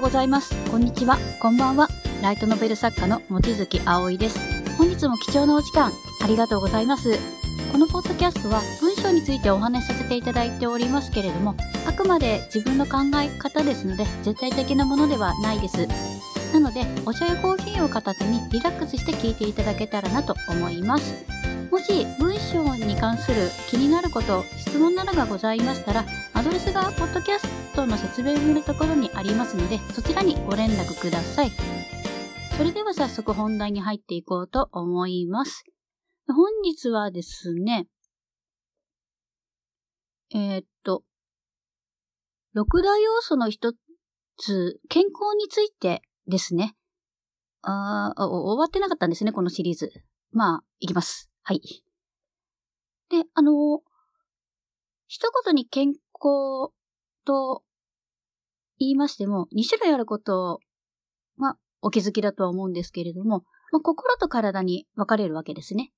うございます。こんにちは。こんばんは。ライトノベル作家の望月葵です。本日も貴重なお時間、ありがとうございます。このポッドキャストは文章についてお話しさせていただいておりますけれども、あくまで自分の考え方ですので、絶対的なものではないです。なので、お茶やコーヒーを片手にリラックスして聞いていただけたらなと思います。もし文章に関する気になること、質問などがございましたら、アドレスがポッドキャストの説明文のところにありますので、そちらにご連絡ください。それでは早速本題に入っていこうと思います。本日はですね、えー、っと、六大要素の一つ、健康についてですね。ああ、終わってなかったんですね、このシリーズ。まあ、いきます。はい。で、あの、一言に健康と言いましても、2種類あることはお気づきだとは思うんですけれども、まあ、心と体に分かれるわけですね。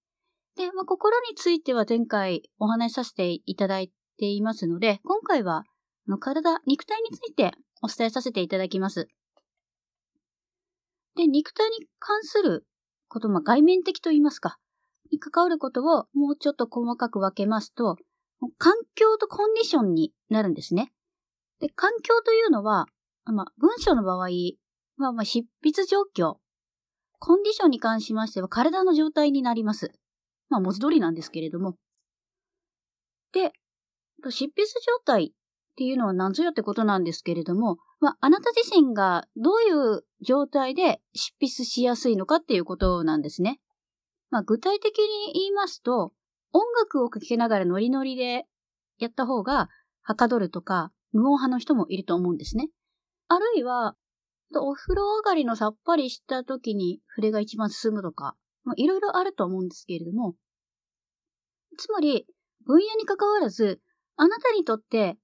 で、まあ、心については前回お話しさせていただいていますので、今回は体、肉体についてお伝えさせていただきます。で、肉体に関すること、まあ、外面的と言いますか、に関わることをもうちょっと細かく分けますと、環境とコンディションになるんですね。で、環境というのは、まあ、文章の場合は、まあ、執筆状況。コンディションに関しましては、体の状態になります。まあ、文字通りなんですけれども。で、執筆状態っていうのは何ぞやってことなんですけれども、まあ、あなた自身がどういう状態で執筆しやすいのかっていうことなんですね。まあ、具体的に言いますと、音楽を聴きながらノリノリでやった方が、はかどるとか、無音派の人もいると思うんですね。あるいは、お風呂上がりのさっぱりした時に筆が一番進むとか、いろいろあると思うんですけれども、つまり、分野に関わらず、あなたにとって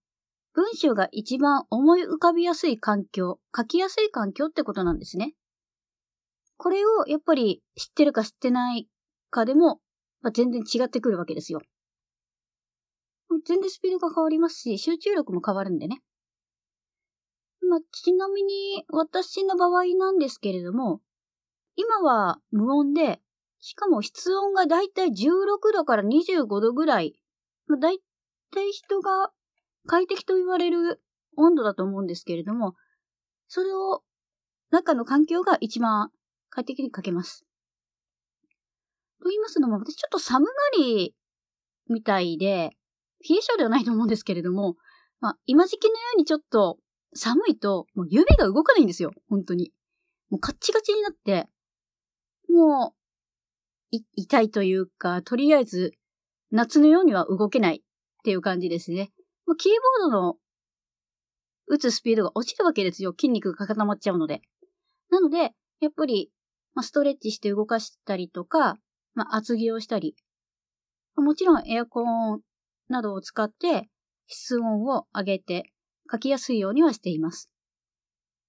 文章が一番思い浮かびやすい環境、書きやすい環境ってことなんですね。これをやっぱり知ってるか知ってないかでも、まあ、全然違ってくるわけですよ。全然スピードが変わりますし、集中力も変わるんでね。まあ、ちなみに、私の場合なんですけれども、今は無音で、しかも室温がだいたい16度から25度ぐらい、まあ、だいたい人が快適と言われる温度だと思うんですけれども、それを、中の環境が一番快適に書けます。と言いますのも、私ちょっと寒がりみたいで、冷え性ではないと思うんですけれども、まあ、今時期のようにちょっと寒いと、もう指が動かないんですよ、本当に。もうカッチカチになって、もう、痛いというか、とりあえず、夏のようには動けないっていう感じですね。もうキーボードの打つスピードが落ちるわけですよ。筋肉が固まっちゃうので。なので、やっぱり、まあ、ストレッチして動かしたりとか、まあ、厚着をしたり、もちろんエアコンなどを使って室温を上げて書きやすいようにはしています。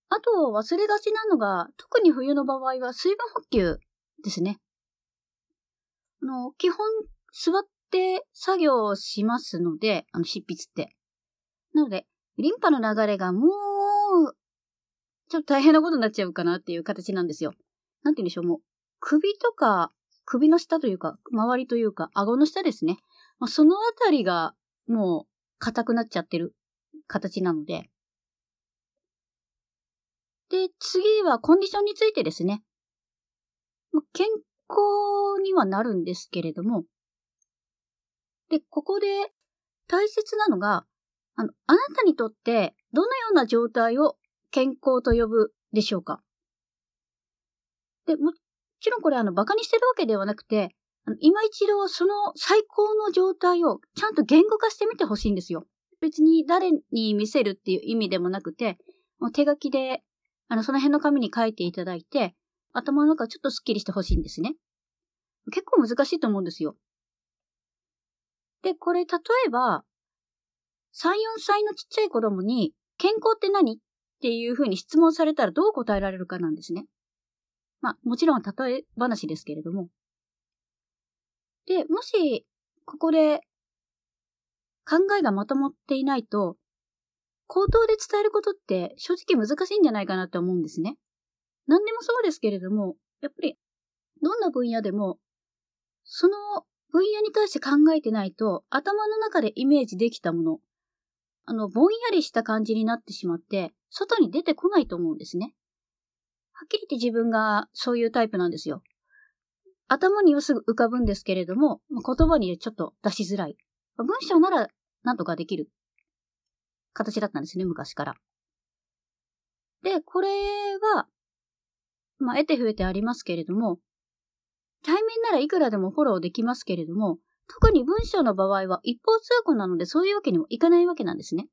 あと忘れがちなのが、特に冬の場合は水分補給ですね。あの、基本座って作業をしますので、あの執筆って。なので、リンパの流れがもう、ちょっと大変なことになっちゃうかなっていう形なんですよ。なんて言うんでしょう、もう、首とか、首の下というか、周りというか、顎の下ですね。まあ、そのあたりが、もう、硬くなっちゃってる形なので。で、次はコンディションについてですね。健康にはなるんですけれども、で、ここで大切なのが、あの、あなたにとってどのような状態を健康と呼ぶでしょうか？で、もちろんこれあの、馬鹿にしてるわけではなくて、あの今一度その最高の状態をちゃんと言語化してみてほしいんですよ。別に誰に見せるっていう意味でもなくて、もう手書きで、あの、その辺の紙に書いていただいて、頭の中ちょっとスッキリしてほしいんですね。結構難しいと思うんですよ。で、これ例えば、3、4歳のちっちゃい子供に、健康って何？っていうふうに質問されたらどう答えられるかなんですね。まあ、もちろん例え話ですけれども。で、もし、ここで考えがまとまっていないと、口頭で伝えることって正直難しいんじゃないかなって思うんですね。何でもそうですけれども、やっぱりどんな分野でも、その分野に対して考えてないと、頭の中でイメージできたもの、あの、ぼんやりした感じになってしまって、外に出てこないと思うんですね。はっきり言って自分がそういうタイプなんですよ。頭にはすぐ浮かぶんですけれども、言葉にちょっと出しづらい。文章ならなんとかできる形だったんですね、昔から。で、これは、まあ、得て増えてありますけれども、対面ならいくらでもフォローできますけれども、特に文章の場合は一方通行なのでそういうわけにもいかないわけなんですね。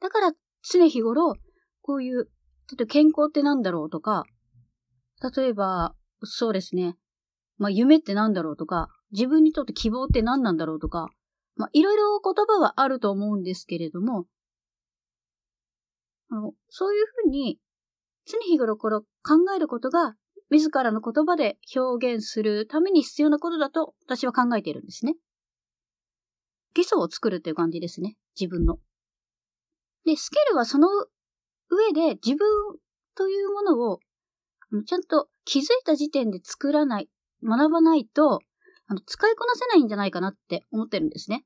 だから常日頃、こういう、ちょっと健康ってなんだろうとか、例えば、そうですね。まあ、夢ってなんだろうとか、自分にとって希望って何なんだろうとか、まあ、いろいろ言葉はあると思うんですけれども、あの、そういうふうに、常日頃こ考えることが、自らの言葉で表現するために必要なことだと私は考えているんですね。基礎を作るっていう感じですね。自分の。で、スキルはその上で自分というものをちゃんと気づいた時点で作らない、学ばないと、あの、使いこなせないんじゃないかなって思ってるんですね。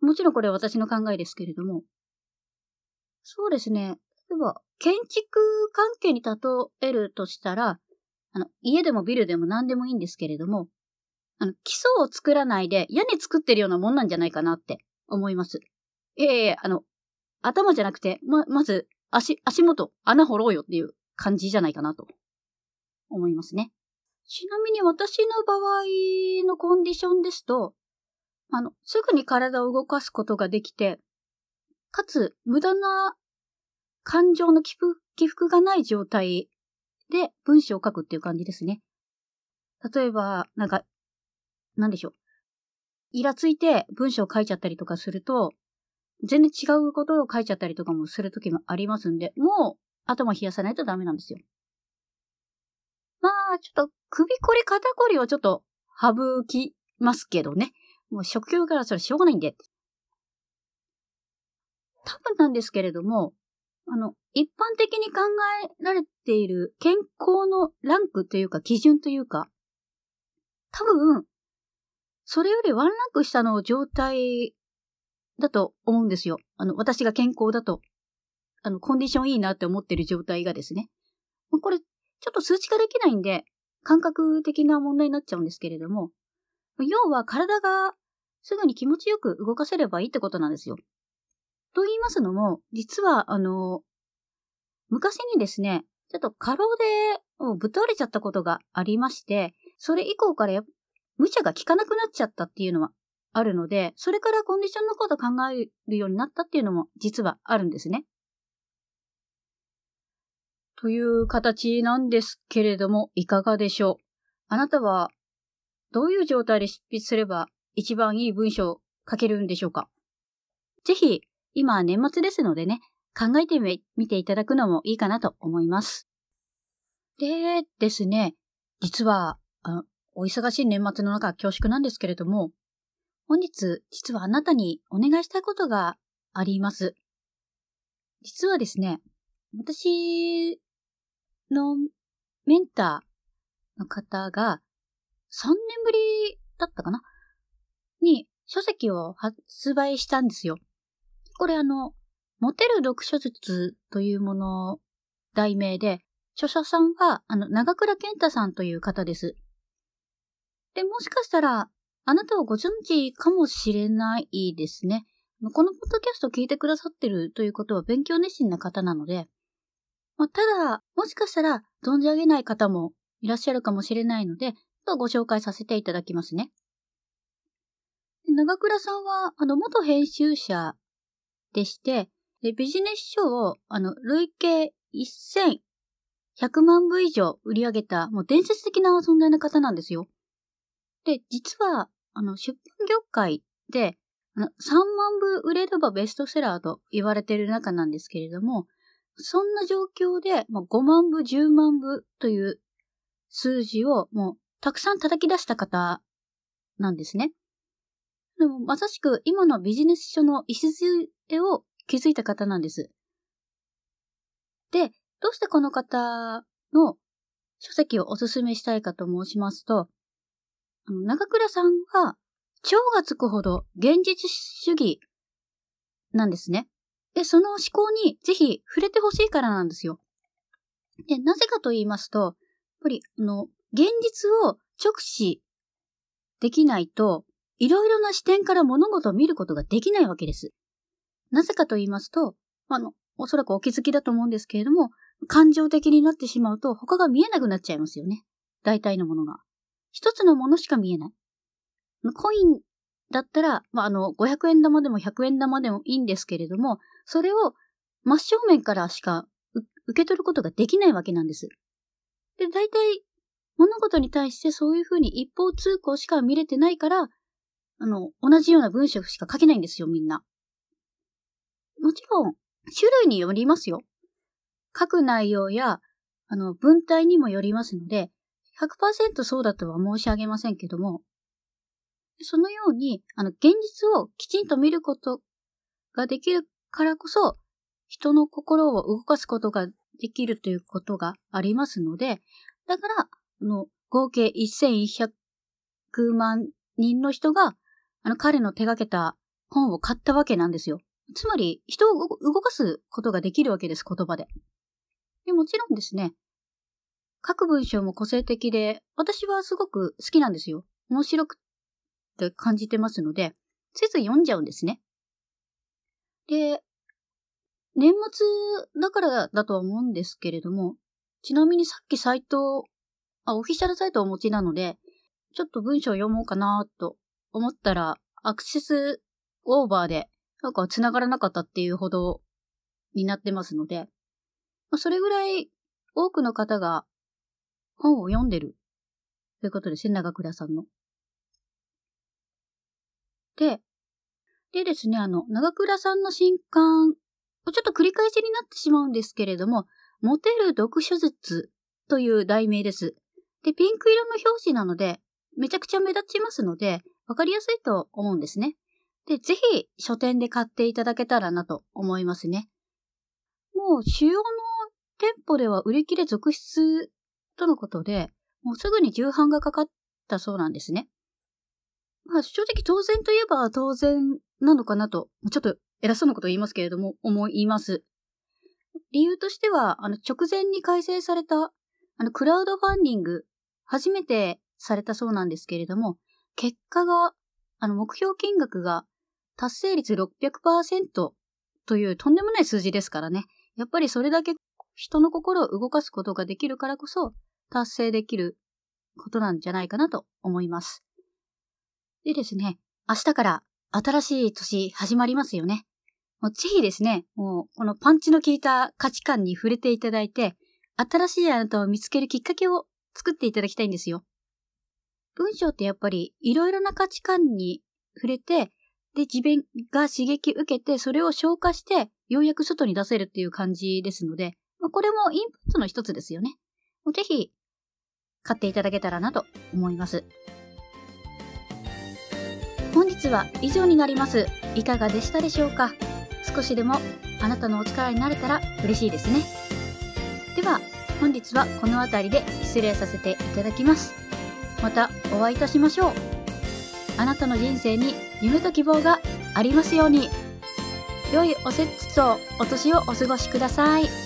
もちろんこれは私の考えですけれども。そうですね。例えば、建築関係に例えるとしたら、あの、家でもビルでも何でもいいんですけれども、あの、基礎を作らないで屋根作ってるようなもんなんじゃないかなって思います。ええー、あの、頭じゃなくて、ま、まず、足、足元、穴掘ろうよっていう感じじゃないかなと思いますね。ちなみに私の場合のコンディションですと、あの、すぐに体を動かすことができて、かつ無駄な感情の起伏起伏がない状態で文章を書くっていう感じですね。例えば、なんか、なんでしょう。イラついて文章を書いちゃったりとかすると、全然違うことを書いちゃったりとかもするときもありますんで、もう頭冷やさないとダメなんですよ。まあ、ちょっと首こり肩こりをちょっと省きますけどね。もう職業からそれしょうがないんで。多分なんですけれども、あの、一般的に考えられている健康のランクというか基準というか、多分、それよりワンランク下の状態だと思うんですよ。あの、私が健康だと。あの、コンディションいいなって思ってる状態がですね。これ、ちょっと数値化できないんで、感覚的な問題になっちゃうんですけれども、要は体がすぐに気持ちよく動かせればいいってことなんですよ。と言いますのも、実は、あの、昔にですね、ちょっと過労でぶっ倒れちゃったことがありまして、それ以降から無茶が効かなくなっちゃったっていうのはあるので、それからコンディションのことを考えるようになったっていうのも実はあるんですね。という形なんですけれども、いかがでしょう？あなたは、どういう状態で執筆すれば一番いい文章を書けるんでしょうか？ぜひ、今年末ですのでね、考えてみていただくのもいいかなと思います。でですね、実は、あお忙しい年末の中恐縮なんですけれども、本日、実はあなたにお願いしたいことがあります。実はですね、私のメンターの方が3年ぶりだったかな？に書籍を発売したんですよ。これあの、モテる読書術というもの題名で、著者さんはあの、長倉健太さんという方です。で、もしかしたら、あなたはご存知かもしれないですね。このポッドキャスト聞いてくださってるということは勉強熱心な方なので、まあ、ただ、もしかしたら存じ上げない方もいらっしゃるかもしれないので、ご紹介させていただきますね。長倉さんは、あの、元編集者でして、ビジネス書を、あの、累計1100万部以上売り上げた、もう伝説的な存在の方なんですよ。で、実は、あの、出版業界で、あの3万部売れればベストセラーと言われている中なんですけれども、そんな状況で、まあ、5万部、10万部という数字をもうたくさん叩き出した方なんですね。でもまさしく今のビジネス書の礎を気づいた方なんです。で、どうしてこの方の書籍をおすすめしたいかと申しますと、あの長倉さんが蝶がつくほど現実主義なんですね。で、その思考にぜひ触れてほしいからなんですよ。で、なぜかと言いますと、やっぱり、あの、現実を直視できないと、いろいろな視点から物事を見ることができないわけです。なぜかと言いますと、あの、おそらくお気づきだと思うんですけれども、感情的になってしまうと他が見えなくなっちゃいますよね。大体のものが。一つのものしか見えない。コインだったら、まあ、あの、500円玉でも100円玉でもいいんですけれども、それを真正面からしか受け取ることができないわけなんです。で、大体、物事に対してそういうふうに一方通行しか見れてないから、あの、同じような文章しか書けないんですよ、みんな。もちろん、種類によりますよ。書く内容や、あの、文体にもよりますので、100%そうだとは申し上げませんけども、そのように、あの、現実をきちんと見ることができるからこそ、人の心を動かすことができるということがありますので、だから、あの、合計1100万人の人が、あの、彼の手掛けた本を買ったわけなんですよ。つまり、人を動かすことができるわけです、言葉で。でもちろんですね、各文章も個性的で、私はすごく好きなんですよ。面白くって感じてますので、ついつい読んじゃうんですね。で、年末だからだとは思うんですけれども、ちなみにさっきサイト、あ、オフィシャルサイトをお持ちなので、ちょっと文章を読もうかなと思ったら、アクセスオーバーで、なんか繋がらなかったっていうほどになってますので、それぐらい多くの方が本を読んでるということですね、長倉さんの。で、でですね、あの、長倉さんの新刊、ちょっと繰り返しになってしまうんですけれども、モテる読書術という題名です。で、ピンク色の表紙なので、めちゃくちゃ目立ちますので、わかりやすいと思うんですね。で、ぜひ書店で買っていただけたらなと思いますね。もう主要の店舗では売り切れ続出とのことで、もうすぐに重版がかかったそうなんですね。まあ正直当然といえば当然なのかなと、ちょっと偉そうなこと言いますけれども、思います。理由としては、あの、直前に改正された、あの、クラウドファンディング、初めてされたそうなんですけれども、結果が、あの、目標金額が達成率600%というとんでもない数字ですからね。やっぱりそれだけ人の心を動かすことができるからこそ達成できることなんじゃないかなと思います。でですね、明日から新しい年始まりますよね。もうぜひですね、もうこのパンチの効いた価値観に触れていただいて、新しいあなたを見つけるきっかけを作っていただきたいんですよ。文章ってやっぱりいろいろな価値観に触れて、で、自分が刺激受けて、それを消化して、ようやく外に出せるっていう感じですので、まあ、これもインプットの一つですよね。ぜひ、買っていただけたらなと思います。本日は以上になります。いかがでしたでしょうか？少しでもあなたのお力になれたら嬉しいですね。では、本日はこの辺りで失礼させていただきます。またお会いいたしましょう。あなたの人生に夢と希望がありますように。良いお節とお年をお過ごしください。